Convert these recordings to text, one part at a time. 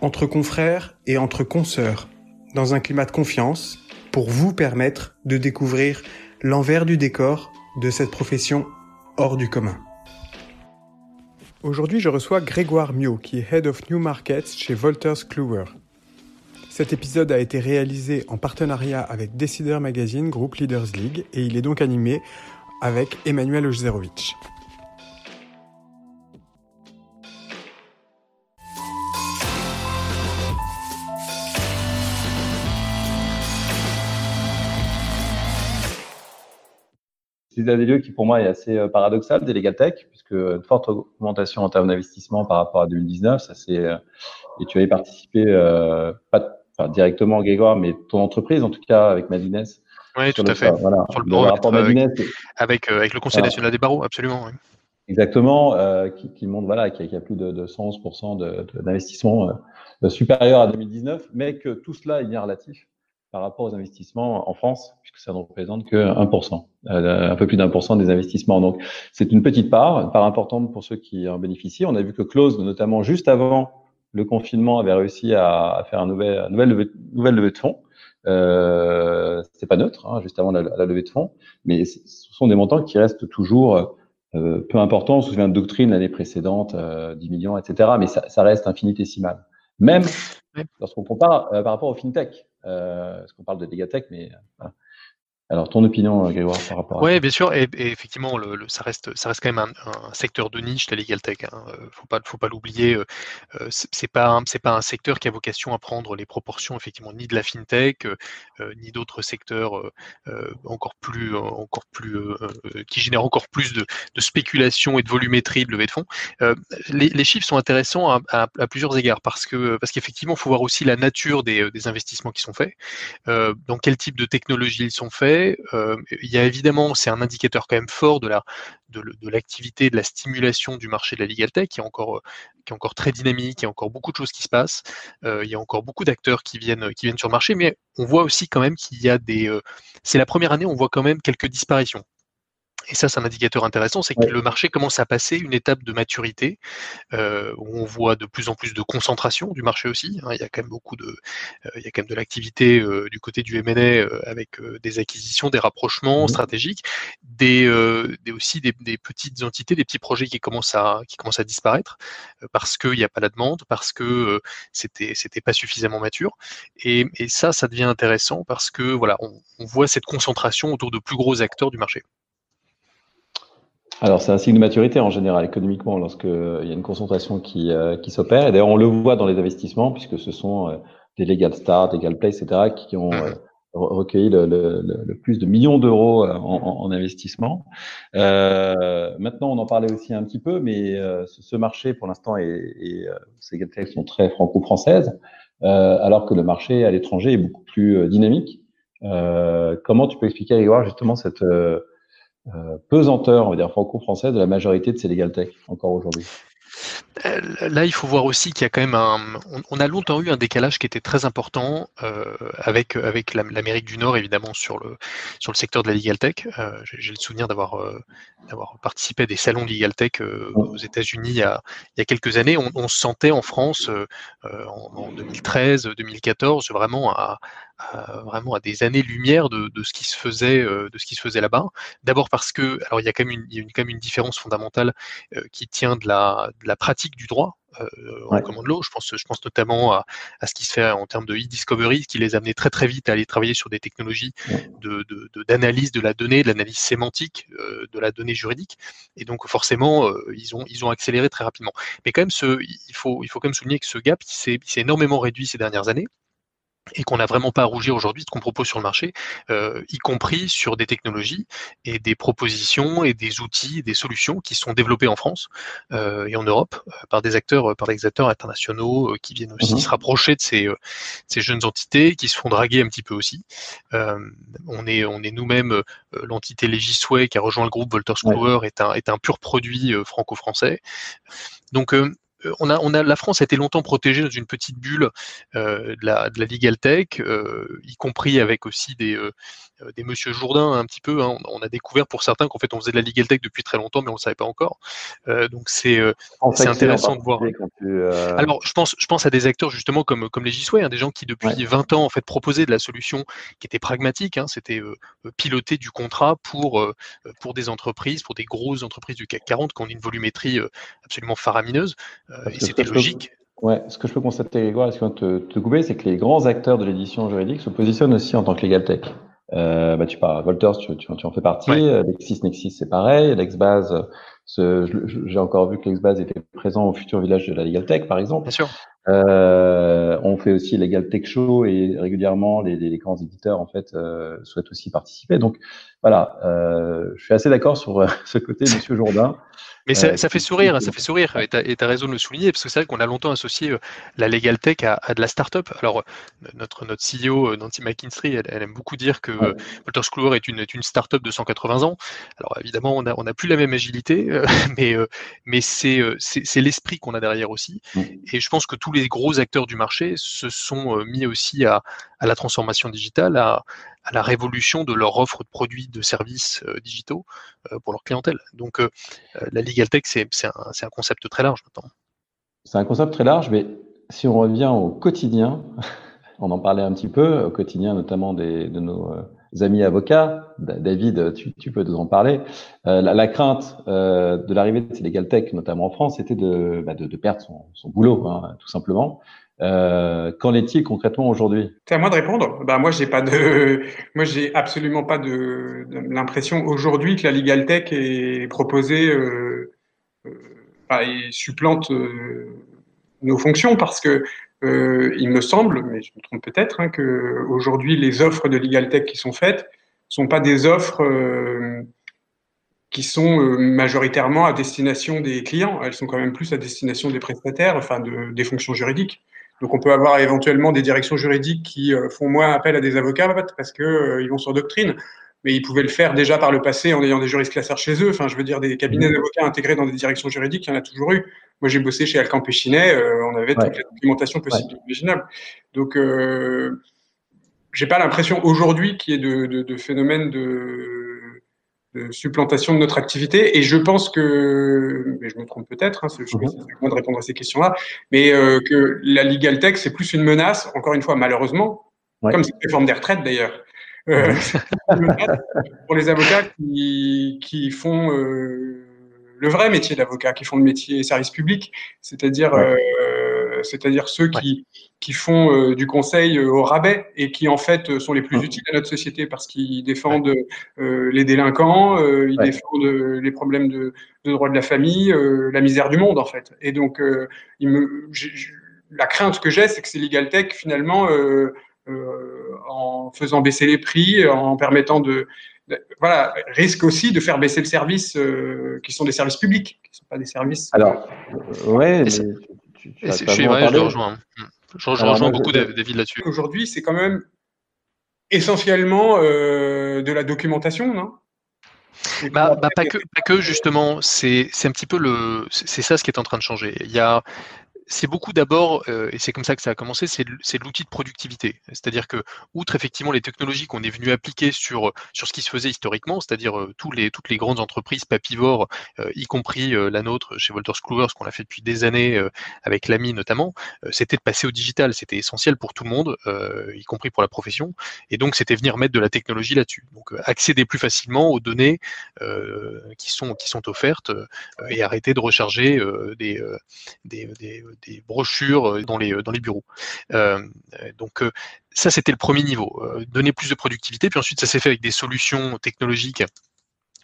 entre confrères et entre consoeurs, dans un climat de confiance, pour vous permettre de découvrir l'envers du décor de cette profession hors du commun. Aujourd'hui, je reçois Grégoire Mio, qui est Head of New Markets chez Wolters Kluwer. Cet épisode a été réalisé en partenariat avec Decider Magazine, Group Leaders League, et il est donc animé avec Emmanuel Ojzerovic. C'est un des lieux qui pour moi est assez euh, paradoxal des puisque une forte augmentation en termes d'investissement par rapport à 2019, ça c'est euh, et tu avais participé euh, pas enfin, directement Grégoire, mais ton entreprise en tout cas avec Madines. Oui, tout à fait. Voilà, Sur le, rapport Madines, avec, avec, le Conseil national des barreaux, absolument. Oui. Exactement, euh, qui, qui, montre voilà qu'il y, a plus de, de 111% d'investissement supérieur à 2019, mais que tout cela est bien relatif par rapport aux investissements en France, puisque ça ne représente que 1%, euh, un peu plus d'un pour cent des investissements. Donc, c'est une petite part, une part importante pour ceux qui en bénéficient. On a vu que Close, notamment juste avant le confinement, avait réussi à, faire un nouvel, une nouvelle, levée, nouvelle levée de fonds. Euh, c'est pas neutre, hein, juste avant la, la, levée de fonds, mais ce sont des montants qui restent toujours euh, peu importants. On se souvient de Doctrine l'année précédente, euh, 10 millions, etc. Mais ça, ça reste infinitésimal. Même lorsqu'on compare euh, par rapport au fintech, euh, parce qu'on parle de Legatech, mais voilà. Alors, ton opinion, euh, Grégoire, par rapport à Oui, bien sûr, et, et effectivement, le, le, ça, reste, ça reste quand même un, un secteur de niche, la legal tech. Hein. Faut pas, faut pas l'oublier. Euh, c'est pas, c'est pas un secteur qui a vocation à prendre les proportions, effectivement, ni de la fintech, euh, ni d'autres secteurs euh, encore plus, encore plus, qui génèrent encore plus de, de, spéculation et de volumétrie de levée de fonds. Les, les, chiffres sont intéressants à, à, à, plusieurs égards parce que, parce qu'effectivement, il faut voir aussi la nature des, des investissements qui sont faits, dans quel type de technologie ils sont faits euh, il y a évidemment, c'est un indicateur quand même fort de la de, l'activité, de la stimulation du marché de la legal tech qui est encore qui est encore très dynamique, il y a encore beaucoup de choses qui se passent, euh, il y a encore beaucoup d'acteurs qui viennent qui viennent sur le marché, mais on voit aussi quand même qu'il y a des, euh, c'est la première année, on voit quand même quelques disparitions et ça c'est un indicateur intéressant, c'est que ouais. le marché commence à passer une étape de maturité euh, où on voit de plus en plus de concentration du marché aussi. Hein, il y a quand même beaucoup de, euh, il y a quand même de l'activité euh, du côté du M&A euh, avec euh, des acquisitions, des rapprochements mmh. stratégiques, des, euh, des aussi des, des, petites entités, des petits projets qui commencent à qui commencent à disparaître parce qu'il n'y a pas la demande, parce que c'était c'était pas suffisamment mature. Et, et, ça, ça devient intéressant parce que voilà, on, on voit cette concentration autour de plus gros acteurs du marché. Alors, c'est un signe de maturité en général, économiquement, lorsqu'il euh, y a une concentration qui, euh, qui s'opère. Et d'ailleurs, on le voit dans les investissements, puisque ce sont euh, des legal start, legal play, etc., qui ont euh, recueilli le, le, le, plus de millions d'euros en, en, en, investissement. maintenant, on en parlait aussi un petit peu, mais ce, ce, marché, pour l'instant, et, et ces legal play sont très franco-françaises, alors que le marché à l'étranger est beaucoup plus dynamique. comment tu peux expliquer, Grégoire, justement, cette euh, pesanteur, on va dire franco-française, de la majorité de ces legal tech encore aujourd'hui euh, Là, il faut voir aussi qu'il y a quand même un. On, a longtemps eu un décalage qui était très important euh, avec avec l'Amérique du Nord, évidemment sur le sur le secteur de la legal tech. Euh, J'ai le souvenir d'avoir euh, participé à des salons de legal tech euh, aux États-Unis il, il, y a quelques années. On, on se sentait en France en, en, 2013, 2014 vraiment à, à, vraiment à des années-lumière de, de, ce qui se faisait de ce qui se faisait là-bas. D'abord parce que alors il y a quand même une, il y a quand même une différence fondamentale qui tient de la de la pratique du droit euh, en commande l'eau. Je pense, je pense notamment à, à, ce qui se fait en termes de e-discovery, qui les amenait très très vite à aller travailler sur des technologies d'analyse de, de, de, la donnée, de l'analyse sémantique euh, de la donnée juridique. Et donc forcément, euh, ils, ont, ils ont accéléré très rapidement. Mais quand même, ce, il, faut, il faut quand même souligner que ce gap s'est énormément réduit ces dernières années et qu'on n'a vraiment pas à rougir aujourd'hui de ce qu'on propose sur le marché, euh, y compris sur des technologies et des propositions et des outils et des solutions qui sont développés en France euh, et en Europe euh, par des acteurs, par des acteurs internationaux qui viennent aussi Mhm. se rapprocher de ces, ces jeunes entités, qui se font draguer un petit peu aussi. on est, on est nous-mêmes l'entité Legisway qui a rejoint le groupe Wolters Kluwer est un est un pur produit franco-français. Donc on a, on a, la France a été longtemps protégée dans une petite bulle euh, de, la, de la legal tech, euh, y compris avec aussi des, euh, des Monsieur Jourdain un petit peu. Hein. On, a découvert pour certains qu'en fait on faisait de la legal tech depuis très longtemps, mais on ne le savait pas encore. donc c'est c'est intéressant de voir. Tu, Alors je pense, je pense à des acteurs justement comme, comme les Gisway, hein, des gens qui depuis ouais. 20 ans en fait proposaient de la solution qui était pragmatique. Hein, C'était piloter du contrat pour, pour des entreprises, pour des grosses entreprises du CAC 40 qui ont une volumétrie absolument faramineuse. Euh, et c'était logique. Ouais, ce que je peux constater, Grégoire, est-ce te, te couper, c'est que les grands acteurs de l'édition juridique se positionnent aussi en tant que legal tech. Euh, bah, tu parles, Volters, tu, tu, tu, en fais partie. Ouais. LexisNexis, c'est pareil. LexBase, j'ai encore vu que LexBase était présent au futur village de la Legal Tech, par exemple. Bien sûr. Euh, on fait aussi Legal Tech Show et régulièrement les, les, les grands éditeurs en fait euh, souhaitent aussi participer. Donc voilà, euh, je suis assez d'accord sur ce côté, Monsieur Jourdain. Mais ça, ça, fait sourire, ça fait sourire, et tu as, raison de le souligner, parce que c'est vrai qu'on a longtemps associé euh, la Legal Tech à, à de la start-up. Alors, notre, notre CEO, Nancy McKinstry, elle, elle aime beaucoup dire que ouais. Wolters Kluwer est une, est une start-up de 180 ans. Alors, évidemment, on n'a on a plus la même agilité, euh, mais, euh, mais c'est l'esprit qu'on a derrière aussi. Mm. Et je pense que tous les gros acteurs du marché se sont mis aussi à, à la transformation digitale, à, à la révolution de leur offre de produits, de services euh, digitaux euh, pour leur clientèle. Donc euh, la legal tech, c'est un, concept très large maintenant. C'est un concept très large, mais si on revient au quotidien, on en parlait un petit peu, au quotidien notamment des, de nos amis avocats, David, tu, peux nous en parler. La, crainte de l'arrivée de ces legal tech, notamment en France, c'était de, bah, de, de, perdre son, son boulot, hein, tout simplement. Euh, Qu'en est-il concrètement aujourd'hui? C'est à moi de répondre. Bah moi j'ai pas de, moi j'ai absolument pas de, l'impression aujourd'hui que la legal tech est proposée euh, euh, et supplante nos fonctions parce que il me semble, mais je me trompe peut-être, hein, que aujourd'hui les offres de legal tech qui sont faites sont pas des offres qui sont majoritairement à destination des clients. Elles sont quand même plus à destination des prestataires, enfin de, des fonctions juridiques. Donc on peut avoir éventuellement des directions juridiques qui euh, font moins appel à des avocats parce que euh, ils vont sur doctrine, mais ils pouvaient le faire déjà par le passé en ayant des juristes classeurs chez eux. Enfin, je veux dire des cabinets d'avocats intégrés dans des directions juridiques, il y en a toujours eu. Moi, j'ai bossé chez Alcan Péchinet, euh, on avait Ouais. toute la documentation possible Ouais. et imaginable. Donc euh, j'ai pas l'impression aujourd'hui qu'il y ait de, de, de phénomène de, de supplantation de notre activité. Et je pense que, mais je me trompe peut-être, hein, c'est je sais pas Mhm. si c'est à moi de répondre à ces questions-là, mais euh, que la legal tech, c'est plus une menace, encore une fois, malheureusement, Ouais. comme cette réforme des retraites d'ailleurs. Euh, c'est une menace pour les avocats qui, qui font euh, le vrai métier d'avocat, qui font le métier service public, c'est-à-dire Ouais. Euh, c'est-à-dire ceux qui, qui font euh, du conseil euh, au rabais et qui en fait sont les plus Mhm. utiles à notre société parce qu'ils défendent les délinquants, ils Ouais. défendent les problèmes de, de droit de la famille, la misère du monde en fait. Et donc, il me, la crainte que j'ai, c'est que ces legal tech finalement, euh, en faisant baisser les prix, en permettant de, de- voilà, risquent aussi de faire baisser le service, euh, qui sont des services publics, qui ne sont pas des services. Alors, ouais, mais tu, tu, as je, suis- je rejoins. Je, rejoins moi, beaucoup je- Dav- David là-dessus. Aujourd'hui, c'est quand même essentiellement euh, de la documentation, non? Bah, bah, pas que, pas que justement, c'est un petit peu le, c'est c'est ça ce qui est en train de changer. Il y a, c'est beaucoup d'abord, euh, et c'est comme ça que ça a commencé, c'est l'outil de productivité. C'est-à-dire que, outre effectivement les technologies qu'on est venu appliquer sur sur ce qui se faisait historiquement, c'est-à-dire euh, tous les toutes les grandes entreprises papivores, euh, y compris euh, la nôtre chez Wolters Kluwer, ce qu'on a fait depuis des années euh, avec l'AMI notamment, euh, c'était de passer au digital. C'était essentiel pour tout le monde, y compris pour la profession. Et donc, c'était venir mettre de la technologie là-dessus. Donc, accéder plus facilement aux données qui sont qui sont offertes et arrêter de recharger des, des, des, des brochures euh, dans les dans les bureaux. Euh, euh, donc euh, ça c'était le premier niveau, euh, donner plus de productivité. Puis ensuite ça s'est fait avec des solutions technologiques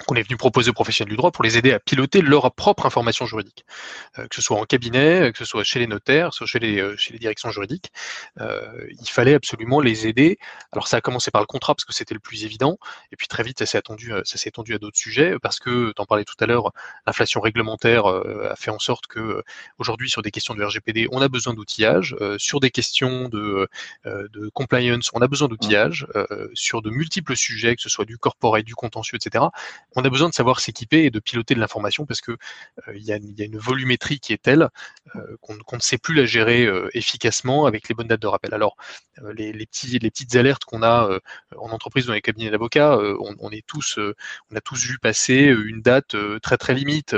qu'on est venu proposer aux professionnels du droit pour les aider à piloter leur propre information juridique, euh, que ce soit en cabinet, que ce soit chez les notaires, soit chez les, euh, chez les directions juridiques. Euh, il fallait absolument les aider. Alors ça a commencé par le contrat parce que c'était le plus évident, et puis très vite ça s'est attendu, ça s'est étendu à d'autres sujets parce que, t'en parlais tout à l'heure, l'inflation réglementaire a fait en sorte que aujourd'hui sur des questions de RGPD, on a besoin d'outillage, sur des questions de, de compliance, on a besoin d'outillage, sur de multiples sujets, que ce soit du corporate, du contentieux, etc on a besoin de savoir s'équiper et de piloter de l'information parce que euh, il y, a une volumétrie qui est telle euh, qu'on ne sait plus la gérer euh, efficacement avec les bonnes dates de rappel. Alors les, petites alertes qu'on a en entreprise dans les cabinets d'avocats, on, est tous, on a tous vu passer une date très très limite,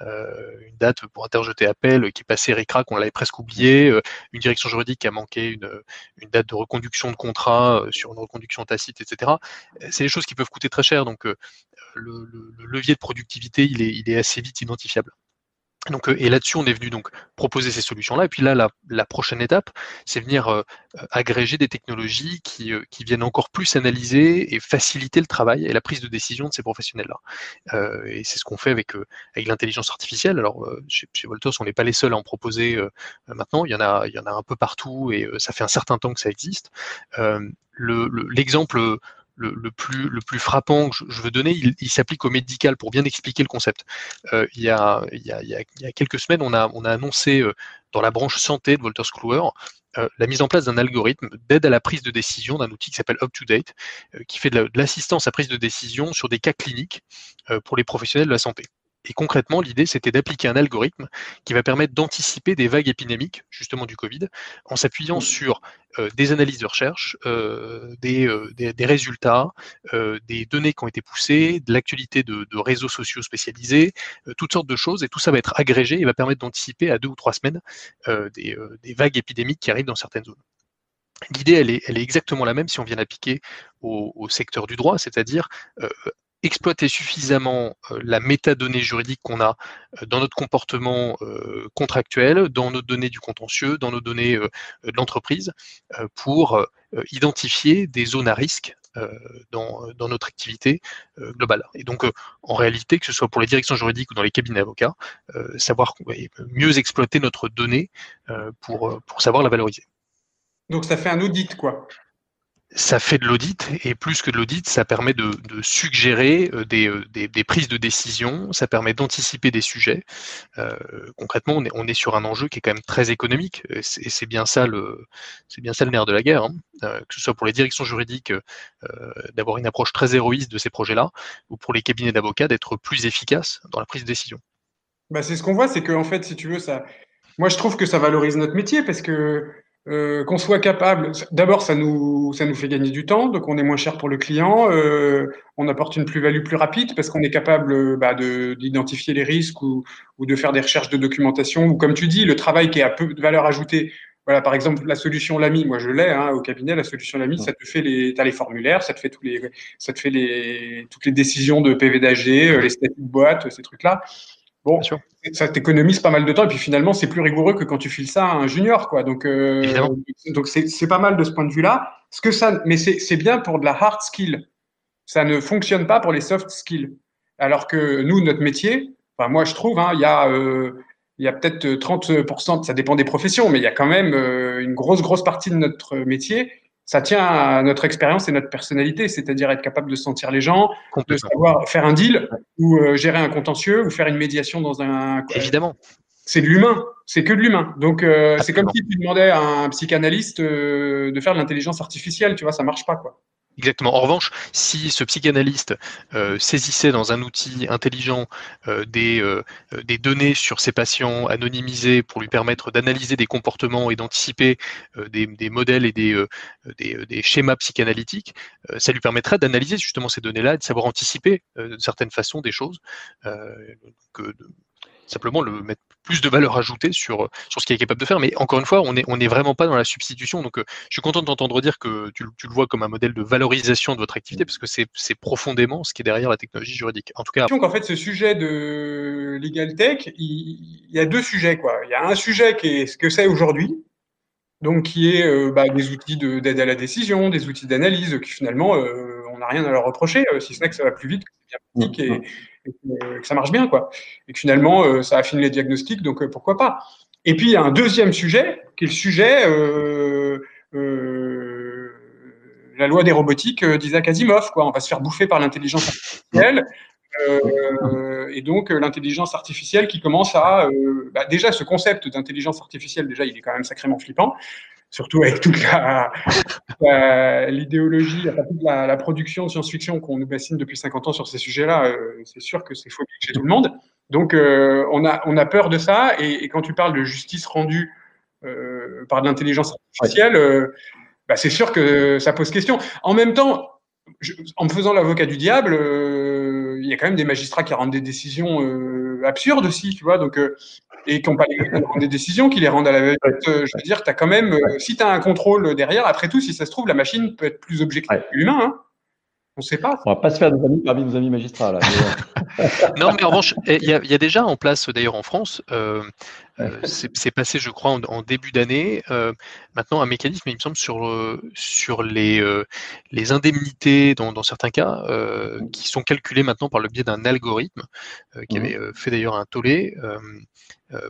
une date pour interjeter appel qui est passée ricrac, on l'avait presque oublié, une direction juridique qui a manqué une, une date de reconduction de contrat sur une reconduction tacite, etc. C'est des choses qui peuvent coûter très cher, donc le, levier de productivité, il est, assez vite identifiable. Donc, euh, et là-dessus, on est venu donc proposer ces solutions-là. Et puis là, la, prochaine étape, c'est venir euh, agréger des technologies qui, euh, viennent encore plus analyser et faciliter le travail et la prise de décision de ces professionnels-là. et c'est ce qu'on fait avec, l'intelligence artificielle. Alors, chez, chez on n'est pas les seuls à en proposer maintenant. Il y en a, un peu partout et ça fait un certain temps que ça existe. L'exemple le, le plus frappant que je, veux donner, il, s'applique au médical pour bien expliquer le concept. Euh, il, y a, quelques semaines, on a, on a annoncé euh, dans la branche santé de Wolters Kluwer euh, la mise en place d'un algorithme d'aide à la prise de décision d'un outil qui s'appelle UpToDate, qui fait de l'assistance à prise de décision sur des cas cliniques pour les professionnels de la santé. Et concrètement, l'idée, c'était d'appliquer un algorithme qui va permettre d'anticiper des vagues épidémiques, justement du Covid, en s'appuyant sur euh, des analyses de recherche, euh, euh, des, résultats, des données qui ont été poussées, de l'actualité de, réseaux sociaux spécialisés, toutes sortes de choses. Et tout ça va être agrégé et va permettre d'anticiper à deux ou trois semaines des, vagues épidémiques qui arrivent dans certaines zones. L'idée, elle est, elle est, exactement la même si on vient l'appliquer au, au, secteur du droit, c'est-à-dire exploiter suffisamment euh, la métadonnée juridique qu'on a euh, dans notre comportement euh, contractuel, dans nos données du contentieux, dans nos données de l'entreprise, pour identifier des zones à risque dans, notre activité globale. Et donc, en réalité, que ce soit pour les directions juridiques ou dans les cabinets d'avocats, savoir mieux exploiter notre donnée pour, pour savoir la valoriser. Donc, ça fait un audit, quoi ça fait de l'audit et plus que de l'audit, ça permet de, suggérer euh, euh, des, prises de décision, ça permet d'anticiper des sujets. Euh, concrètement, on est, sur un enjeu qui est quand même très économique et c'est bien ça le c'est bien ça le nerf de la guerre, hein. que ce soit pour les directions juridiques d'avoir une approche très héroïste de ces projets-là ou pour les cabinets d'avocats d'être plus efficaces dans la prise de décision. Bah c'est ce qu'on voit, c'est que en fait, si tu veux, ça, moi je trouve que ça valorise notre métier parce que euh, qu'on soit capable, d'abord ça nous, ça nous fait gagner du temps, donc on est moins cher pour le client, euh, on apporte une plus-value plus rapide parce qu'on est capable bah, d'identifier les risques ou, ou, de faire des recherches de documentation, ou comme tu dis, le travail qui a peu de valeur ajoutée. Voilà, par exemple, la solution LAMI, moi je l'ai hein, au cabinet, la solution LAMI, ça te fait les, as les formulaires, ça te fait tous les, ça te fait les, toutes les décisions de PV d'AG, euh, les statuts de boîte, ces trucs-là. Bon, ça t'économise pas mal de temps et puis finalement c'est plus rigoureux que quand tu files ça à un junior quoi. Donc euh, donc c'est pas mal de ce point de vue-là. Ce que ça, mais c'est bien pour de la hard skill. Ça ne fonctionne pas pour les soft skills. Alors que nous notre métier, enfin moi je trouve, hein, il y a euh, il y a peut-être 30%, ça dépend des professions, mais il y a quand même euh, une grosse grosse partie de notre métier ça tient à notre expérience et notre personnalité, c'est-à-dire être capable de sentir les gens, de savoir faire un deal ou euh, gérer un contentieux ou faire une médiation dans un. Évidemment. C'est de l'humain, c'est que de l'humain. Donc euh, c'est comme si tu demandais à un psychanalyste euh, de faire de l'intelligence artificielle, tu vois, ça marche pas quoi. Exactement. En revanche, si ce psychanalyste euh, saisissait dans un outil intelligent euh, des, euh, des, données sur ses patients anonymisés pour lui permettre d'analyser des comportements et d'anticiper des, modèles et des, schémas psychanalytiques, ça lui permettrait d'analyser justement ces données-là et de savoir anticiper de certaines façons des choses. Simplement le mettre plus de valeur ajoutée sur, sur ce qu'il est capable de faire. Mais encore une fois, on n'est on est vraiment pas dans la substitution. Donc, euh, je suis content de t'entendre dire que tu, tu, le vois comme un modèle de valorisation de votre activité, parce que c'est profondément ce qui est derrière la technologie juridique. En tout cas. Donc, en fait, ce sujet de Legal Tech, il, y a deux sujets. Quoi. Il y a un sujet qui est ce que c'est aujourd'hui, donc qui est euh, bah, des outils d'aide à la décision, des outils d'analyse qui finalement, euh, on n'a rien à leur reprocher, si ce n'est que ça va plus vite, que c'est bien pratique et, que, ça marche bien, quoi. Et que finalement, ça affine les diagnostics, donc pourquoi pas. Et puis, il y a un deuxième sujet, qui est le sujet la loi des robotiques d'Isaac Asimov. Quoi. On va se faire bouffer par l'intelligence artificielle. Euh, et donc l'intelligence artificielle qui commence à euh, bah, déjà ce concept d'intelligence artificielle déjà il est quand même sacrément flippant surtout avec toute l'idéologie toute la, la, production de science-fiction qu'on nous bassine depuis 50 ans sur ces sujets-là euh, c'est sûr que c'est faux chez tout le monde. Donc on a on a peur de ça. Et, et, quand tu parles de justice rendue par de l'intelligence artificielle bah, c'est sûr que ça pose question. En même temps en me faisant l'avocat du diable, euh, il y a quand même des magistrats qui rendent des décisions euh, absurdes aussi, tu vois, donc, euh, et qui n'ont pas les des décisions, qui les rendent à la vérité. je veux dire, as quand même, si tu as un contrôle derrière, après tout, si ça se trouve, la machine peut être plus objective que l'humain. Hein. On ne sait pas. On va pas se faire des amis parmi nos amis magistrats. Là, non, mais en revanche, il y, a déjà en place, d'ailleurs en France, euh, c'est passé, je crois, en, début d'année. Euh, maintenant, un mécanisme, il me semble, sur, euh, sur les, les indemnités, dans, dans certains cas, qui sont calculées maintenant par le biais d'un algorithme, qui avait fait d'ailleurs un tollé,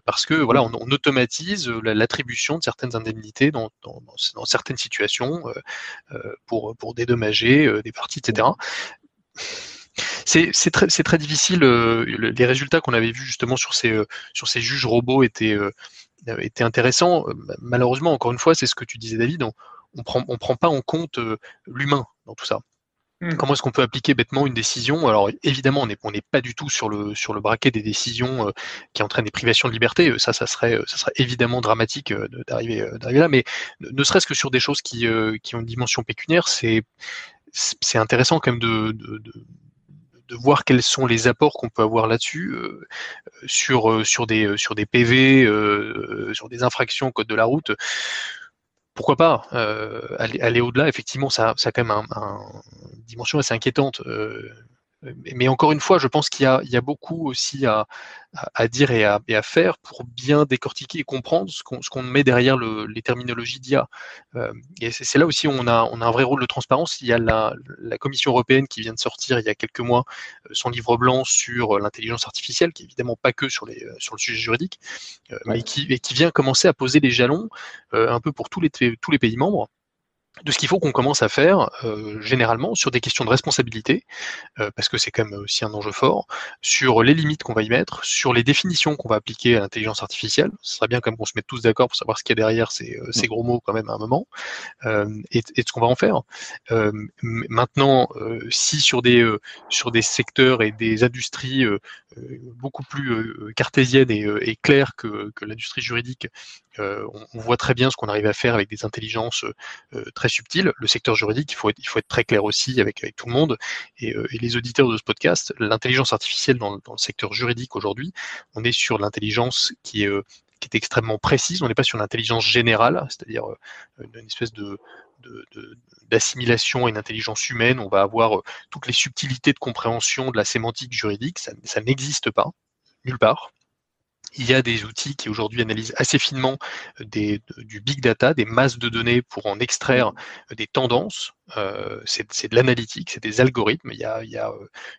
parce que voilà, on, automatise l'attribution de certaines indemnités dans, dans, dans certaines situations pour, pour dédommager des parties, etc. C'est très, très, difficile. Euh, les résultats qu'on avait vus justement sur ces, euh, sur ces juges robots étaient, euh, étaient intéressants. Malheureusement, encore une fois, c'est ce que tu disais, David, on ne prend, on prend pas en compte l'humain dans tout ça. Hmm. Comment est-ce qu'on peut appliquer bêtement une décision? Alors évidemment, on n'est on pas du tout sur le, sur le braquet des décisions qui entraînent des privations de liberté. Ça, ça serait, ça serait évidemment dramatique d'arriver là. Mais ne serait-ce que sur des choses qui, qui ont une dimension pécuniaire, c'est intéressant quand même de, de voir quels sont les apports qu'on peut avoir là-dessus euh, sur, euh, sur, des, sur des PV, euh, sur des infractions au code de la route. Pourquoi pas aller, aller au-delà Effectivement, ça, ça a quand même une dimension assez inquiétante mais encore une fois, je pense qu'il y, y, a beaucoup aussi à, à dire et à, et à, faire pour bien décortiquer et comprendre ce qu'on met derrière le, les terminologies d'IA. Euh, et c'est là aussi où on a, on a un vrai rôle de transparence. Il y a la, la, Commission européenne qui vient de sortir il y a quelques mois euh, son livre blanc sur l'intelligence artificielle, qui est évidemment pas que sur, les, sur le sujet juridique, euh, mais qui, et qui vient commencer à poser les jalons euh, un peu pour tous les, tous les pays membres de ce qu'il faut qu'on commence à faire euh, généralement sur des questions de responsabilité, euh, parce que c'est quand même aussi un enjeu fort, sur les limites qu'on va y mettre, sur les définitions qu'on va appliquer à l'intelligence artificielle. Ce serait bien quand même qu'on se mette tous d'accord pour savoir ce qu'il y a derrière ces, euh, ces, gros mots quand même à un moment, et, et, ce qu'on va en faire. maintenant, si sur des, sur des secteurs et des industries beaucoup plus cartésiennes et, et claires que, que l'industrie juridique, on, on, voit très bien ce qu'on arrive à faire avec des intelligences très subtil. Le secteur juridique, il faut être, très clair aussi avec, tout le monde et, euh, les auditeurs de ce podcast. L'intelligence artificielle dans, le secteur juridique aujourd'hui, on est sur l'intelligence qui est, euh, extrêmement précise. On n'est pas sur l'intelligence générale, c'est-à-dire euh, une espèce d'assimilation à une intelligence humaine. On va avoir toutes les subtilités de compréhension de la sémantique juridique. Ça n'existe pas, nulle part il y a des outils qui aujourd'hui analysent assez finement euh, des, du big data, des masses de données pour en extraire euh, des tendances. Euh, c'est de l'analytique, c'est des algorithmes. Il y a, il y a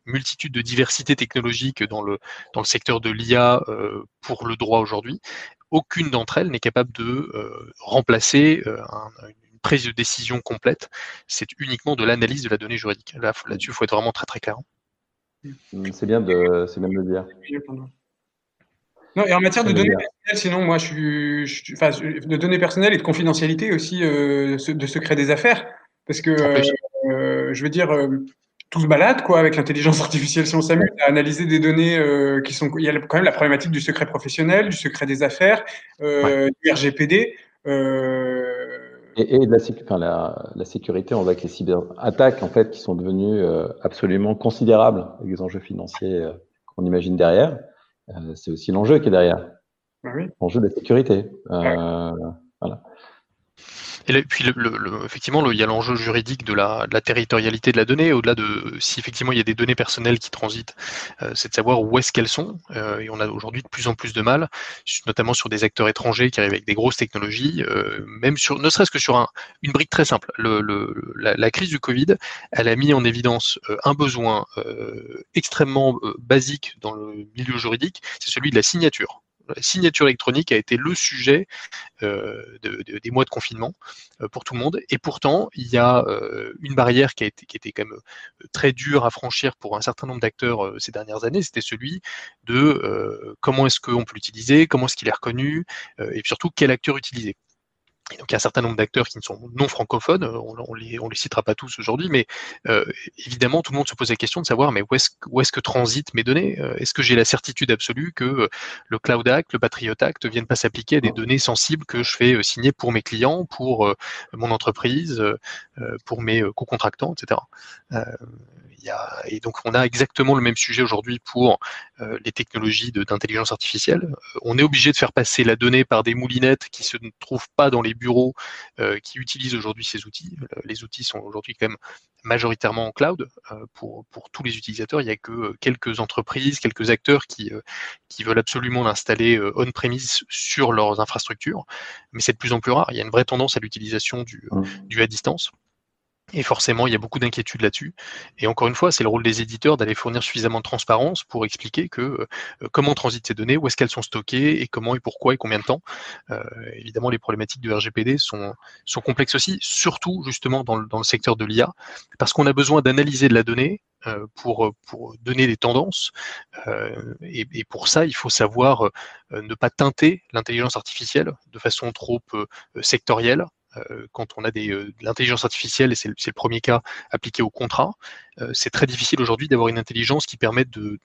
une multitude de diversités technologiques dans le, dans le secteur de l'IA euh, pour le droit aujourd'hui. Aucune d'entre elles n'est capable de euh, remplacer un, une prise de décision complète. C'est uniquement de l'analyse de la donnée juridique. Là, là-dessus, il faut être vraiment très très clair. C'est bien de, bien de le dire. Non, et en matière de données personnelles, sinon, moi, je suis, enfin, de données personnelles et de confidentialité aussi, euh, de secret des affaires, parce que euh, je veux dire, euh, tout se balade quoi avec l'intelligence artificielle. Si on s'amuse à analyser des données qui sont, il y a quand même la problématique du secret professionnel, du secret des affaires, du RGPD. Et, et de la, enfin, la, la, sécurité, on voit que les cyberattaques, en fait, qui sont devenues absolument considérables avec les enjeux financiers qu'on imagine derrière. Euh, c'est aussi l'enjeu qui est derrière. Ah oui. L'enjeu de la sécurité. Euh, voilà. Et puis, le, effectivement, il y a l'enjeu juridique de la, territorialité de la donnée. Au-delà de si effectivement il y a des données personnelles qui transitent, euh, c'est de savoir où est-ce qu'elles sont. Euh, et on a aujourd'hui de plus en plus de mal, notamment sur des acteurs étrangers qui arrivent avec des grosses technologies, euh, même sur, ne serait-ce que sur un, une brique très simple. Le, la, la, crise du Covid, elle a mis en évidence un besoin extrêmement basique dans le milieu juridique, c'est celui de la signature la signature électronique a été le sujet euh, des mois de confinement euh, pour tout le monde. Et pourtant, il y a euh, une barrière qui, a été, qui était quand même très dure à franchir pour un certain nombre d'acteurs ces dernières années. C'était celui de comment est-ce qu'on peut l'utiliser, comment est-ce qu'il est reconnu, et surtout quel acteur utiliser donc il y a un certain nombre d'acteurs qui ne sont non francophones, on, on, les, on les citera pas tous aujourd'hui, mais euh, évidemment tout le monde se pose la question de savoir mais où est-ce est-ce que transitent mes données euh, Est-ce que j'ai la certitude absolue que euh, le Cloud Act, le Patriot Act viennent pas s'appliquer à des données sensibles que je fais signer pour mes clients, pour mon entreprise, pour mes co-contractants, etc et donc on a exactement le même sujet aujourd'hui pour euh, les technologies d'intelligence artificielle. Euh, on est obligé de faire passer la donnée par des moulinettes qui se trouvent pas dans les bureaux euh, qui utilisent aujourd'hui ces outils. Les outils sont aujourd'hui quand même majoritairement en cloud pour, pour tous les utilisateurs. Il n'y a que quelques entreprises, quelques acteurs qui, qui veulent absolument l'installer on-premise sur leurs infrastructures, mais c'est de plus en plus rare. Il y a une vraie tendance à l'utilisation du, mmh. du à distance. Et forcément, il y a beaucoup d'inquiétudes là-dessus. Et encore une fois, c'est le rôle des éditeurs d'aller fournir suffisamment de transparence pour expliquer que euh, comment transitent ces données, où est-ce qu'elles sont stockées, et comment et pourquoi et combien de temps. Euh, évidemment, les problématiques du RGPD sont, sont complexes aussi, surtout justement dans le, dans le secteur de l'IA, parce qu'on a besoin d'analyser de la donnée euh, pour, pour donner des tendances. Euh, et, et, pour ça, il faut savoir euh, ne pas teinter l'intelligence artificielle de façon trop sectorielle euh, quand on a des, euh, de l'intelligence artificielle, et c'est le, premier cas appliqué au contrat, euh, c'est très difficile aujourd'hui d'avoir une intelligence qui permette de,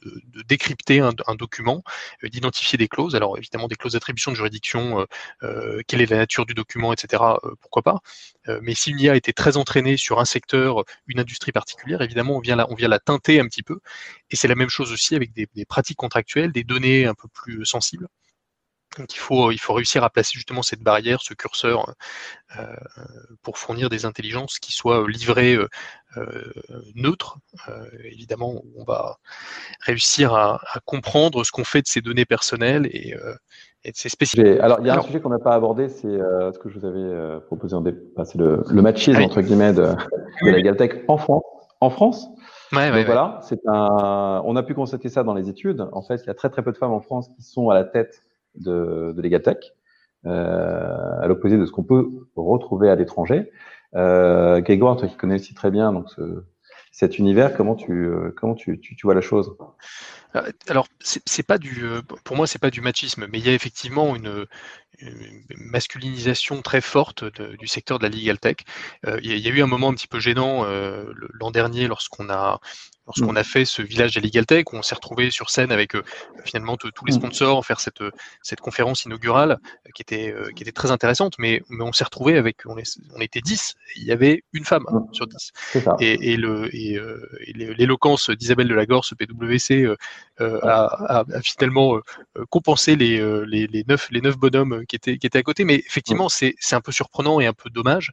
décrypter un, document, d'identifier des clauses. Alors évidemment, des clauses d'attribution de juridiction, quelle est la nature du document, etc., pourquoi pas. mais si une IA était très entraînée sur un secteur, une industrie particulière, évidemment, on vient la, on vient la teinter un petit peu. Et c'est la même chose aussi avec des pratiques contractuelles, des données un peu plus sensibles. Donc il faut, il faut réussir à placer justement cette barrière, ce curseur, euh, pour fournir des intelligences qui soient livrées euh, neutres. Euh, évidemment, on va réussir à, comprendre ce qu'on fait de ces données personnelles et, et de ces spécificités. Alors, il y a un sujet qu'on n'a pas abordé, c'est ce que je vous avais proposé en départ, c'est le, le machisme, entre guillemets, de, la Galtech en France. En France Ouais, voilà, c'est un. On a pu constater ça dans les études. En fait, il y a très très peu de femmes en France qui sont à la tête de, de Legatech, euh, à l'opposé de ce qu'on peut retrouver à l'étranger. Euh, Grégoire, toi qui connais aussi très bien donc ce, cet univers, comment tu euh, comment tu, tu, vois la chose? Euh, alors, c'est pas du, pour moi, c'est pas du machisme, mais il y a effectivement une masculinisation très forte de, du secteur de la legal tech. Euh, il, y a, eu un moment un petit peu gênant euh, l'an dernier lorsqu'on a lorsqu'on mm. a fait ce village de Legal Tech, où on s'est retrouvé sur scène avec euh, finalement tous les mm. sponsors, faire cette, cette conférence inaugurale euh, qui, était, euh, qui était très intéressante, mais, mais on s'est retrouvé avec, on, on était 10, il y avait une femme mm. sur 10. Et, et, le, et, l'éloquence d'Isabelle de Lagorce, PWC, a, a, finalement compensé les, les, les, neuf, les neuf bonhommes qui étaient à côté, mais effectivement, c'est un peu surprenant et un peu dommage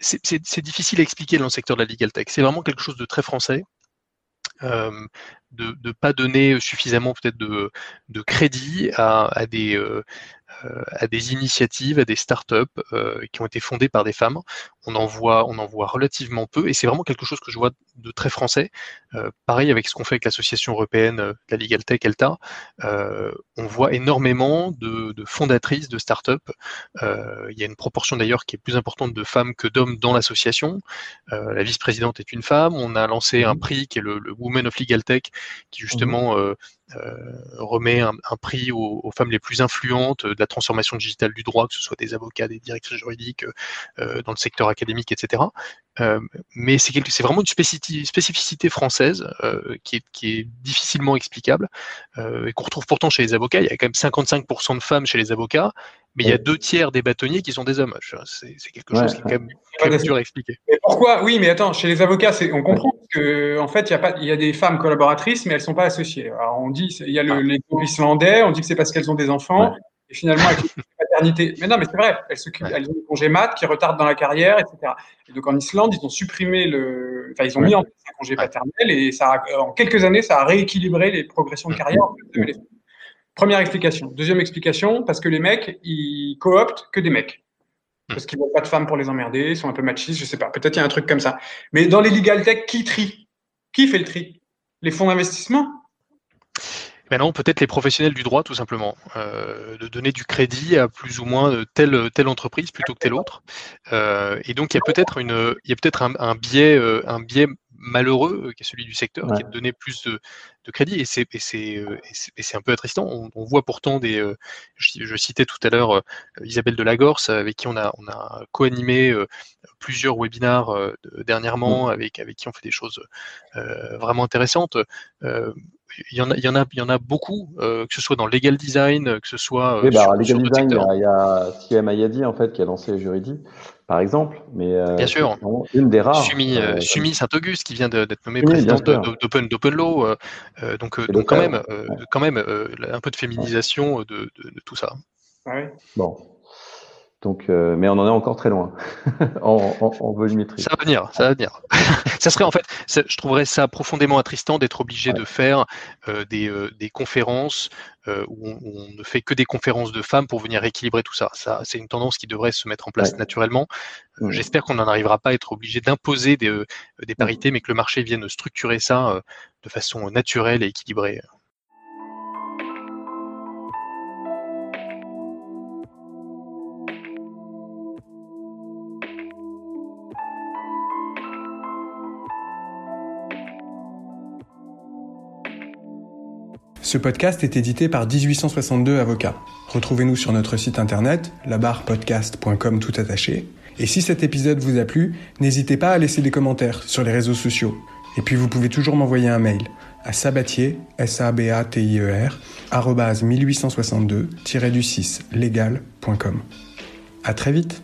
c'est difficile à expliquer dans le secteur de la legal tech. C'est vraiment quelque chose de très français. Euh, de ne pas donner suffisamment peut-être de, de, crédit à, à des, euh, euh, à des initiatives, à des startups euh, qui ont été fondées par des femmes. On en voit, on en voit relativement peu, et c'est vraiment quelque chose que je vois de très français. Euh, pareil avec ce qu'on fait avec l'association européenne de la Legal Tech, ELTA, on voit énormément de, de fondatrices de startups. il y a une proportion d'ailleurs qui est plus importante de femmes que d'hommes dans l'association. la vice-présidente est une femme. On a lancé un mmh. prix qui est le, le Women of Legal Tech, qui justement euh, remet un, prix aux, femmes les plus influentes de la transformation digitale du droit, que ce soit des avocats, des directrices juridiques euh, dans le secteur académique, etc. Euh, mais c'est vraiment une spécificité française qui est, qui, est, difficilement explicable et qu'on retrouve pourtant chez les avocats. Il y a quand même 55% de femmes chez les avocats, mais il y a deux tiers des bâtonniers qui sont des hommes. C'est quelque chose qui est quand même, dur à expliquer. pourquoi? Oui, mais attends, chez les avocats, on comprend qu'en en fait, il y, a pas, il y a des femmes collaboratrices, mais elles ne sont pas associées. Alors, on dit, il y a le, ah. les groupes islandais, on dit que c'est parce qu'elles ont des enfants, et finalement, maternité. Mais non, mais c'est vrai, elles, elles ont des congés mat qui retardent dans la carrière, etc. Et donc en Islande, ils ont supprimé le. Enfin, ils ont mis en place un congé paternel et ça a, en quelques années, ça a rééquilibré les progressions de carrière. Première explication. Deuxième explication, parce que les mecs, ils cooptent que des mecs. Parce qu'ils n'ont pas de femmes pour les emmerder, ils sont un peu machistes, je sais pas. Peut-être il y a un truc comme ça. Mais dans les legal tech, qui trie? Qui fait le tri? Les fonds d'investissement? Maintenant, peut-être les professionnels du droit, tout simplement, euh, de donner du crédit à plus ou moins telle, telle entreprise plutôt que telle autre. Euh, et donc, il y a peut-être une, il y a peut-être un, un, biais, euh, un biais malheureux euh, qui est celui du secteur, qui est de donner plus de, crédit. Et c'est euh, un peu attristant. On, voit pourtant des. Euh, je, citais tout à l'heure Isabelle Delagorce, avec qui on a, on a co-animé plusieurs webinars dernièrement, mmh. avec, avec qui on fait des choses vraiment intéressantes. il y, en a, il, y en a, il y en a beaucoup, que ce soit dans le legal design, que ce soit. Oui, bah, legal design, il y a, Siem Ayadi en fait, qui a lancé Juridic par exemple. Mais euh, bien sûr, une des rares. Sumi, euh, euh, Saint-Auguste qui vient d'être nommé président d'Open Law. donc, donc quand même, quand même un peu de féminisation de, de, tout ça. Ah bon. Donc, mais on en est encore très loin en, en, volumétrie. Ça va venir, ça va venir. ça serait en fait, je trouverais ça profondément attristant d'être obligé de faire des, des, conférences où on, ne fait que des conférences de femmes pour venir équilibrer tout ça. ça c'est une tendance qui devrait se mettre en place naturellement. Mmh. J'espère qu'on n'en arrivera pas à être obligé d'imposer des, des, parités, mais que le marché vienne structurer ça de façon naturelle et équilibrée. Ce podcast est édité par 1862 Avocats. Retrouvez-nous sur notre site internet, labarpodcast.com tout attaché. Et si cet épisode vous a plu, n'hésitez pas à laisser des commentaires sur les réseaux sociaux. Et puis vous pouvez toujours m'envoyer un mail à sabatier, s a b a t i e r 1862-du6 legal.com. À très vite.